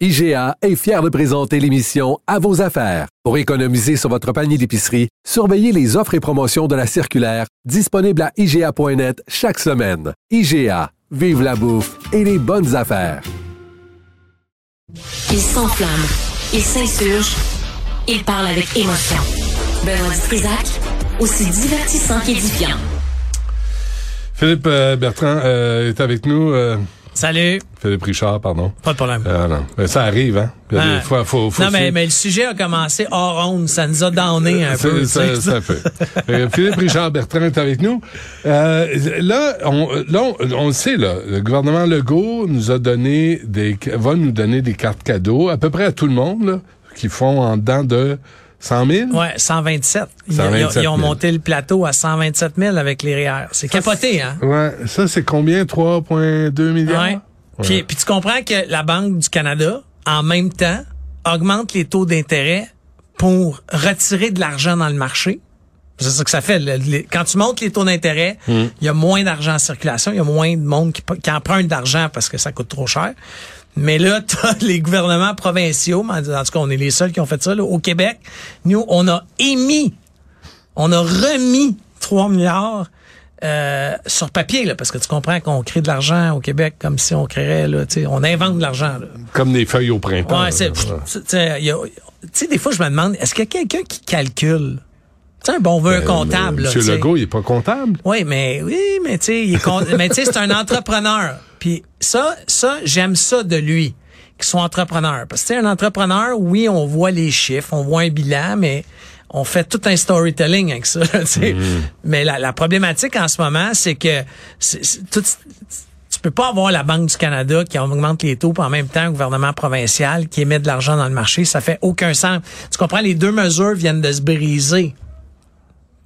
IGA est fier de présenter l'émission À vos affaires. Pour économiser sur votre panier d'épicerie, surveillez les offres et promotions de la circulaire disponible à IGA.net chaque semaine. IGA, vive la bouffe et les bonnes affaires. Il s'enflamme, il s'insurge, il parle avec émotion. Benoît Dutrisac, aussi divertissant qu'édifiant. Philippe euh, Bertrand euh, est avec nous. Euh, Salut. Philippe Richard, pardon. Pas de problème. Ah non, Mais ça arrive, hein. Il y a Ah. des fois, faut, faut non, mais, mais le sujet a commencé hors onde. Ça nous a donné un Ça- peu. ça, ça fait. Euh, Philippe Richard Bertrand est avec nous. Euh, là, on, là, on, on le sait, là, le gouvernement Legault nous a donné des, va nous donner des cartes cadeaux, à peu près à tout le monde, là, qui font en dedans de 100 000. Ouais, 127. Ils, 127 ils ont 000. monté le plateau à 127 000 avec les REER. C'est capoté, hein? Ouais, ça, c'est combien? 3,2 milliards? Ouais. Puis, puis tu comprends que la Banque du Canada, en même temps, augmente les taux d'intérêt pour retirer de l'argent dans le marché. C'est ça que ça fait. Le- les- quand tu montes les taux d'intérêt, il y a moins d'argent en circulation, il y a moins de monde qui, qui emprunte d'argent parce que ça coûte trop cher. Mais là, t'as les gouvernements provinciaux, en tout cas, on est les seuls qui ont fait ça. là. Au Québec, nous, on a émis, on a remis 3 milliards euh, sur papier, là, parce que tu comprends qu'on crée de l'argent au Québec comme si on créerait, là, tu sais, on invente de l'argent. Comme des feuilles au printemps. Ouais, c'est, des fois, je me demande, est-ce qu'il y a quelqu'un qui calcule? Tu sais, un bon vœu Ben, comptable, là, Monsieur. Legault, il est pas comptable. Oui, mais oui, mais tu sais, il est con- mais tu sais, c'est un entrepreneur. Puis ça, ça, j'aime ça de lui, qu'il soit entrepreneur. Parce que un entrepreneur, oui, on voit les chiffres, on voit un bilan, mais on fait tout un storytelling avec ça. sais. Mais la, la problématique en ce moment, c'est que c'est- c'est tout, tu peux pas avoir la Banque du Canada qui augmente les taux, puis en même temps, le gouvernement provincial qui émet de l'argent dans le marché. Ça fait aucun sens. Tu comprends? Les deux mesures viennent de se briser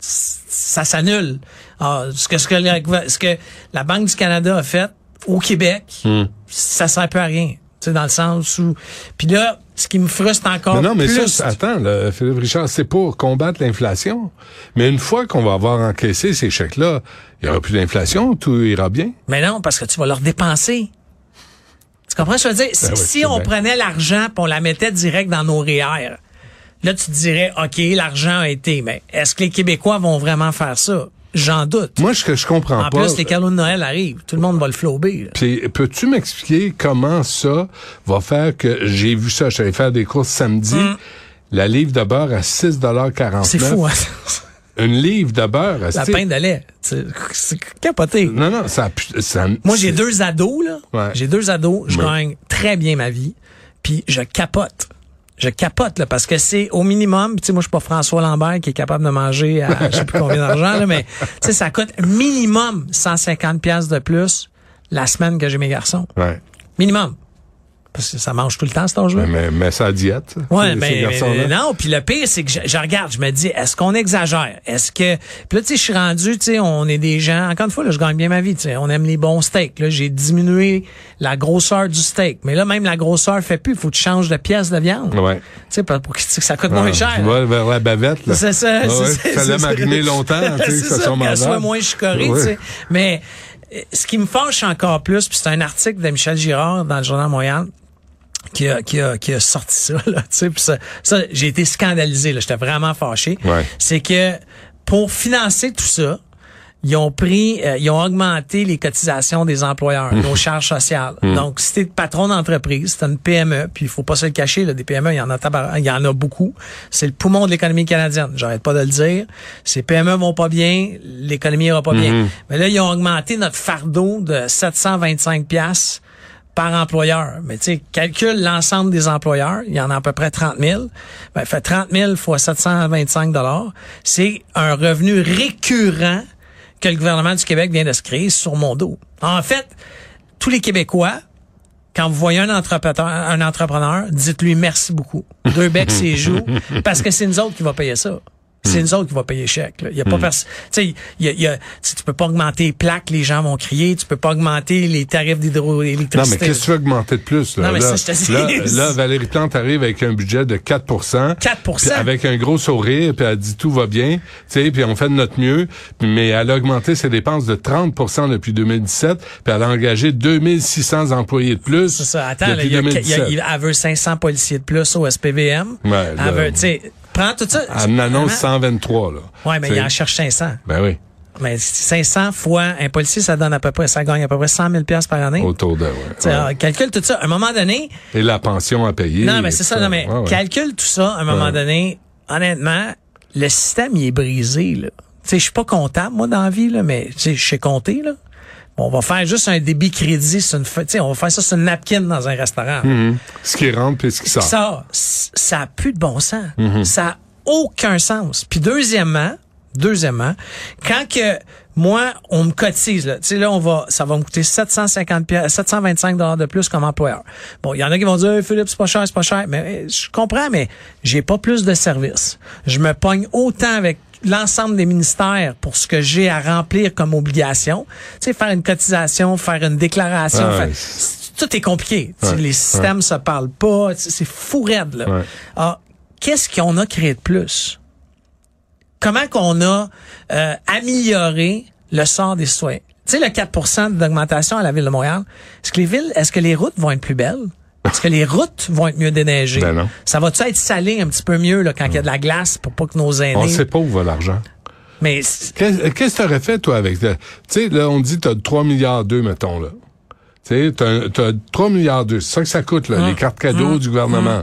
ça s'annule. Ah, ce, que, ce, que la, ce que la Banque du Canada a fait au Québec, Hmm. ça sert plus à rien. Tu sais, dans le sens où... Puis là, ce qui me frustre encore Mais non, mais plus... ça, attends, là, Philippe Richard, c'est pour combattre l'inflation. Mais une fois qu'on va avoir encaissé ces chèques-là, il n'y aura plus d'inflation, tout ira bien. Mais non, parce que tu vas leur dépenser. Tu comprends ce que je veux dire? Si- Ben oui, si on bien. prenait l'argent et on la mettait direct dans nos REER, là, tu te dirais, OK, l'argent a été, mais est-ce que les Québécois vont vraiment faire ça? J'en doute. Moi, ce que je comprends en pas. plus, les cadeaux de Noël arrivent. Tout le monde va le flober. peux-tu m'expliquer comment ça va faire que j'ai vu ça, j'allais faire des courses samedi, la livre de beurre à 6,49 Mm. C'est fou, hein? Une livre de beurre à La 6 pinte de lait. C'est capoté. Non, non, ça, ça Moi, j'ai deux ados, là. Ouais. J'ai deux ados. Je gagne très bien ma vie. Puis je capote. Je capote, là, parce que c'est au minimum. Tu sais, moi, je suis pas François Lambert qui est capable de manger à je sais plus combien d'argent, là, mais tu sais, ça coûte minimum 150 pièces de plus la semaine que j'ai mes garçons. Ouais. Minimum. Parce que ça mange tout le temps, cet âge-là. Mais, mais ça a diète. Ouais, mais, mais non. Puis le pire, c'est que je, je regarde, je me dis, est-ce qu'on exagère? Est-ce que Puis là, tu sais, je suis rendu, tu sais, on est des gens. Encore une fois, là, je gagne bien ma vie. Tu sais, on aime les bons steaks. Là, j'ai diminué la grosseur du steak, mais là, même la grosseur fait plus. Il faut que tu changes de pièce de viande. Ouais. Tu sais, pour pour que ça coûte moins cher. Tu vas vers la bavette, là. C'est ça. C'est ça, Ça l'a ça. mariné longtemps, tu sais, ça ça, soit qu'elle soit mangeable. moins chicorée, tu sais. Mais euh, ce qui me fâche encore plus, puis c'est un article de Michel Girard dans le Journal Montréal qui a, qui a, qui a sorti ça, là, tu sais, puis ça, ça j'ai été scandalisé, là, j'étais vraiment fâché. Ouais. C'est que pour financer tout ça, ils ont pris, euh, ils ont augmenté les cotisations des employeurs, nos charges sociales. Donc, si t'es patron d'entreprise, c'est une PME, puis il faut pas se le cacher, là, des PME, il y en a il y en a beaucoup. C'est le poumon de l'économie canadienne. J'arrête pas de le dire. Ces PME vont pas bien, l'économie ira pas bien. Mais là, ils ont augmenté notre fardeau de 725 pièces par employeur. Mais tu sais, calcule l'ensemble des employeurs, il y en a à peu près 30 000. Ben, fait 30 000 fois 725 dollars, c'est un revenu récurrent que le gouvernement du Québec vient de se créer sur mon dos. En fait, tous les Québécois, quand vous voyez un entrepreneur, un entrepreneur, dites-lui merci beaucoup. Deux becs ses joues, parce que c'est nous autres qui va payer ça. C'est nous autres qui va payer chèque. Il y a pas personne. Tu sais, tu peux pas augmenter les plaques, les gens vont crier. Tu peux pas augmenter les tarifs Non, d'hydroélectricité. mais qu'est-ce que tu veux augmenter de plus? Là? Non, mais là, ça, je te dis. là, là, Valérie Plante arrive avec un budget de 4 4 puis avec un gros sourire, puis elle dit tout va bien, tu sais, puis on fait de notre mieux, mais elle a augmenté ses dépenses de 30% depuis 2017, puis elle a engagé 2600 employés de plus C'est ça. Attends, depuis y a, il y 2017. a- elle veut 500 policiers de plus au SPVM. Ouais, elle veut, tu sais, prends tout ça. Elle en annonce Vraiment? 123, là. Ouais, mais il en cherche 500. Ben oui, Mais 500 fois un policier, ça donne à peu près, ça gagne à peu près 100 000 piastres par année. autour de, ouais. Alors, calcule tout ça. À un moment donné, Et la pension à payer. non, mais c'est ça, non, mais Ouais, ouais. calcule tout ça. À un moment donné, honnêtement, le système, il est brisé, là. Tu sais, je suis pas comptable, moi, dans la vie, là, mais, tu sais, je sais compter, là. On va faire juste un débit crédit sur une, fa- tu sais, on va faire ça sur une napkin dans un restaurant. Mhm. Ce qui rentre puis ce qui sort. Ça, ça a plus de bon sens. Mhm. Ça a aucun sens. Puis deuxièmement, deuxièmement, quand que moi on me cotise là, tu sais là on va ça va me coûter 750 pièces 725 dollars de plus comme employeur. Bon, il y en a qui vont dire Hey, Philippe, c'est pas cher, c'est pas cher, mais eh, je comprends mais j'ai pas plus de services. Je me pogne autant avec l'ensemble des ministères pour ce que j'ai à remplir comme obligation. Tu sais faire une cotisation, faire une déclaration, Ah ouais, faire- tout est compliqué. Ouais, les systèmes se parlent pas. C'est fou raide, là. Ouais. Alors, qu'est-ce qu'on a créé de plus? Comment qu'on a euh, amélioré le sort des citoyens? Tu sais, le 4% d'augmentation à la Ville de Montréal, est-ce que les villes, est-ce que les routes vont être plus belles? Est-ce que les routes vont être mieux déneigées? Ben non. Ça va-tu être salé un petit peu mieux là, quand il y a de la glace pour pas que nos aînés... On sait pas où va l'argent. Mais Qu'est-ce que tu aurais fait, toi, avec... Tu sais, là, on dit que tu as 3 milliards 2, mettons, là. Tu sais, tu as, 3 milliards 2. C'est ça que ça coûte, là, Hum. les cartes cadeaux du gouvernement.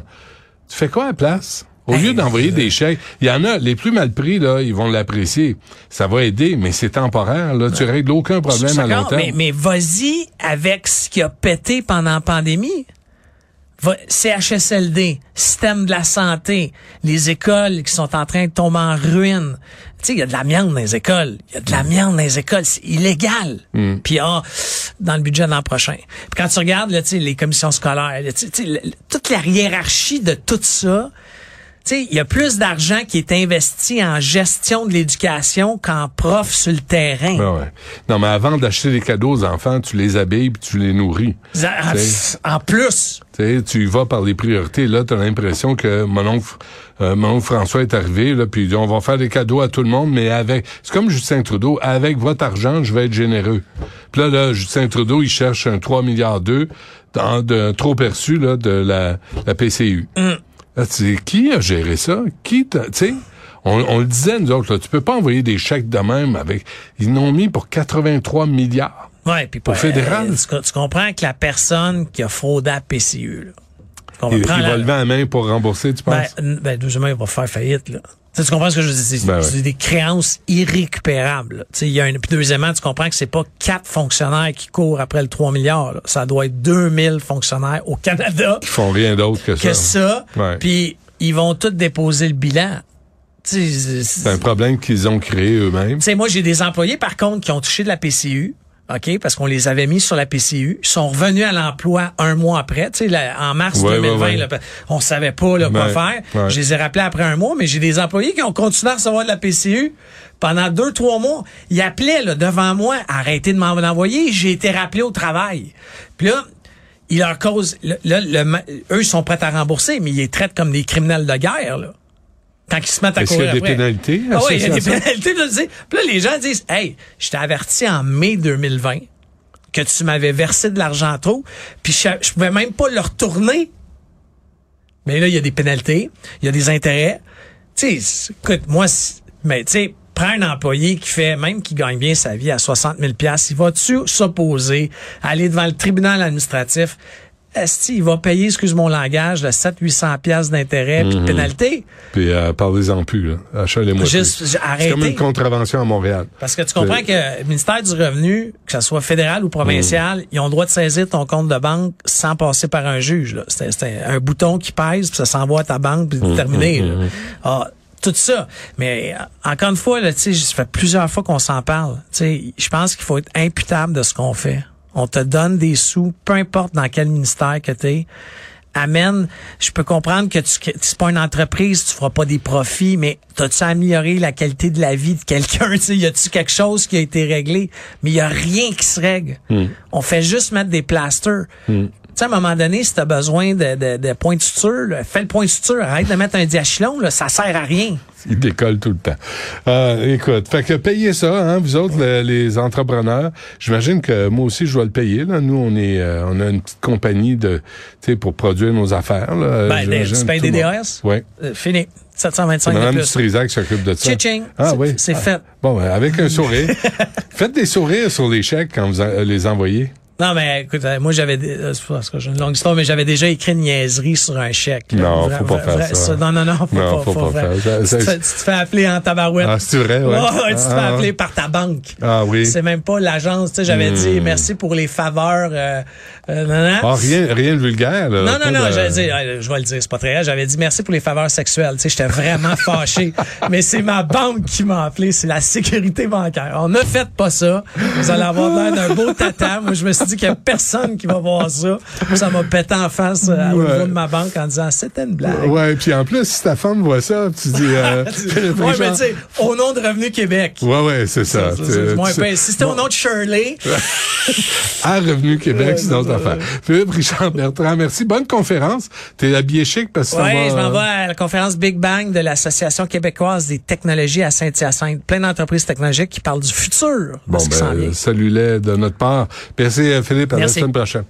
Tu fais quoi à la place? Au Hey, lieu d'envoyer des chèques, il y en a, les plus mal pris, là, ils vont l'apprécier. Ça va aider, mais c'est temporaire, là. Tu règles aucun problème à long terme. mais, mais vas-y avec ce qui a pété pendant la pandémie. CHSLD, système de la santé, les écoles qui sont en train de tomber en ruine. Tu sais, il y a de l'amiante dans les écoles. Il y a de l'amiante dans les écoles. C'est illégal. Puis ah, dans le budget de l'an prochain. Puis quand tu regardes là, tu sais, les commissions scolaires, là, tu sais, toute la hiérarchie de tout ça, sais, il y a plus d'argent qui est investi en gestion de l'éducation qu'en prof sur le terrain. Ouais. Non, mais avant d'acheter des cadeaux aux enfants, tu les habilles puis tu les nourris. En, plus, Tu y vas par les priorités. Là, tu as l'impression que mon oncle, euh, mon oncle François est arrivé, là, puis il dit, on va faire des cadeaux à tout le monde, mais avec... C'est comme Justin Trudeau, avec votre argent, je vais être généreux. Puis là, là, Justin Trudeau, il cherche un 3 milliards 2 dans, de trop perçu là, de la, la PCU. Là, tu sais, qui a géré ça? Qui t'a- Tu sais, on, on le disait, nous autres, là, tu peux pas envoyer des chèques de même avec... Ils n'ont mis pour 83 milliards. ouais, puis Au pas- fédéral. euh, tu, tu comprends que la personne qui a fraudé à PCU, là, Il, il prendre va la- lever la main pour rembourser, tu ben, penses? ben, deuxièmement, il va faire faillite, là. Tu, comprends ce que je veux dire? C'est Ben c'est des créances irrécupérables. là. Tu sais, il y a une, puis deuxièmement, tu comprends que c'est pas quatre fonctionnaires qui courent après le 3 milliards. là. Ça doit être 2000 fonctionnaires au Canada Ils font rien d'autre que ça. que ça. Ouais. Puis ils vont tous déposer le bilan. C'est un problème qu'ils ont créé eux-mêmes. Tu sais, moi, j'ai des employés, par contre, qui ont touché de la PCU. OK, parce qu'on les avait mis sur la PCU, Ils sont revenus à l'emploi un mois après, tu sais, là, en mars Ouais, 2020, ouais, ouais. là, on savait pas là, quoi faire. Je les ai rappelés après un mois, mais j'ai des employés qui ont continué à recevoir de la PCU pendant deux, trois mois. Ils appelaient là, devant moi, arrêtez de m'en envoyer, j'ai été rappelé au travail. Puis là, ils leur causent, là, le eux, ils sont prêts à rembourser, mais ils les traitent comme des criminels de guerre, là. Quand ils se mettent à Est-ce qu'il y courir a des après. pénalités Ah oui, il y a des pénalités. Puis là, tu sais, puis là, les gens disent, hey, je t'ai averti en mai 2020 que tu m'avais versé de l'argent trop, puis je, je pouvais même pas le retourner. Mais là, il y a des pénalités, il y a des intérêts. Tu sais, écoute, moi, mais tu sais, prends un employé qui fait, même qui gagne bien sa vie à 60 000 il va-tu s'opposer, aller devant le tribunal administratif? Est-ce qu'il va payer, excuse mon langage, de 700-800 pièces d'intérêt puis de pénalité? Puis euh, parlez-en plus, là. Achetez-les-moi Juste, j- C'est comme arrêtez. une contravention à Montréal. Parce que tu comprends que le ministère du Revenu, que ce soit fédéral ou provincial, ils ont le droit de saisir ton compte de banque sans passer par un juge. C'est un bouton qui pèse, puis ça s'envoie à ta banque, puis c'est terminé. là. Ah, tout ça. Mais euh, encore une fois, là, tu sais, ça fait plusieurs fois qu'on s'en parle. Tu sais, Je pense qu'il faut être imputable de ce qu'on fait. On te donne des sous, peu importe dans quel ministère que tu es. Amène, je peux comprendre que tu c'est pas une entreprise, tu feras pas des profits, mais t'as-tu amélioré la qualité de la vie de quelqu'un? Tu sais, y a-tu quelque chose qui a été réglé? Mais il y a rien qui se règle. On fait juste mettre des plasters. Tu sais, à un moment donné, si t'as besoin de, de, de points de suture, là, fais le point de suture. Arrête de mettre un diachylon, là, ça sert à rien. Il décolle tout le temps. Euh, écoute, fait que payez ça, hein, vous autres, le- les entrepreneurs. J'imagine que moi aussi, je dois le payer. Là. Nous, on est, euh, on a une petite compagnie de, tu sais, pour produire nos affaires. Là. Ben, tu payes des DRS? Oui. Euh, fini. C'est 725 de Mme. Dutrisac s'occupe de ça. Ah C'est- oui. c'est Ah. fait. Bon, ben, avec un sourire. Faites des sourires sur les chèques quand vous en- les envoyez. Non, mais écoute, euh, moi, j'avais, euh, parce que j'ai une longue histoire, mais j'avais déjà écrit une niaiserie sur un chèque. là. Non, faut pas faire ça. Non, non, non, faut Non, pas, faut pas faire. ça. Tu, te fais, tu te fais appeler en tabarouette. Ah, c'est vrai, ouais. Ouais, tu te fais Ah, appeler par ta banque. Ah oui. C'est même pas l'agence. Tu sais, j'avais dit merci pour les faveurs. Euh, euh, nan. Ah, rien, rien de vulgaire, là. Non, non, non, de- dire, euh, je vais le dire, c'est pas très grave. J'avais dit merci pour les faveurs sexuelles. Tu sais, j'étais vraiment fâché. Mais c'est ma banque qui m'a appelé, c'est la sécurité bancaire. On ne fait pas ça. Vous allez avoir l'air d'un beau tata. Moi, je me suis dit qu'il y a personne qui va voir ça. Ça m'a pété en face euh, au niveau de ma banque en disant c'était une blague. Ouais, puis en plus, si ta femme voit ça, tu dis... Euh, ouais, mais tu sais, au nom de Revenu Québec. Ouais, ouais, c'est ça. C'est. Si c'était au nom de Shirley, À Revenu Québec, c'est notre affaire. Philippe Richard Bertrand, merci. Bonne conférence. T'es habillé chic parce que va- je m'en vais à la conférence Big Bang de l'Association québécoise des technologies à Saint-Hyacinthe. Plein d'entreprises technologiques qui parlent du futur. de Bon, ben, salut-les de notre part. Merci, euh, Philippe. À Merci. la semaine prochaine.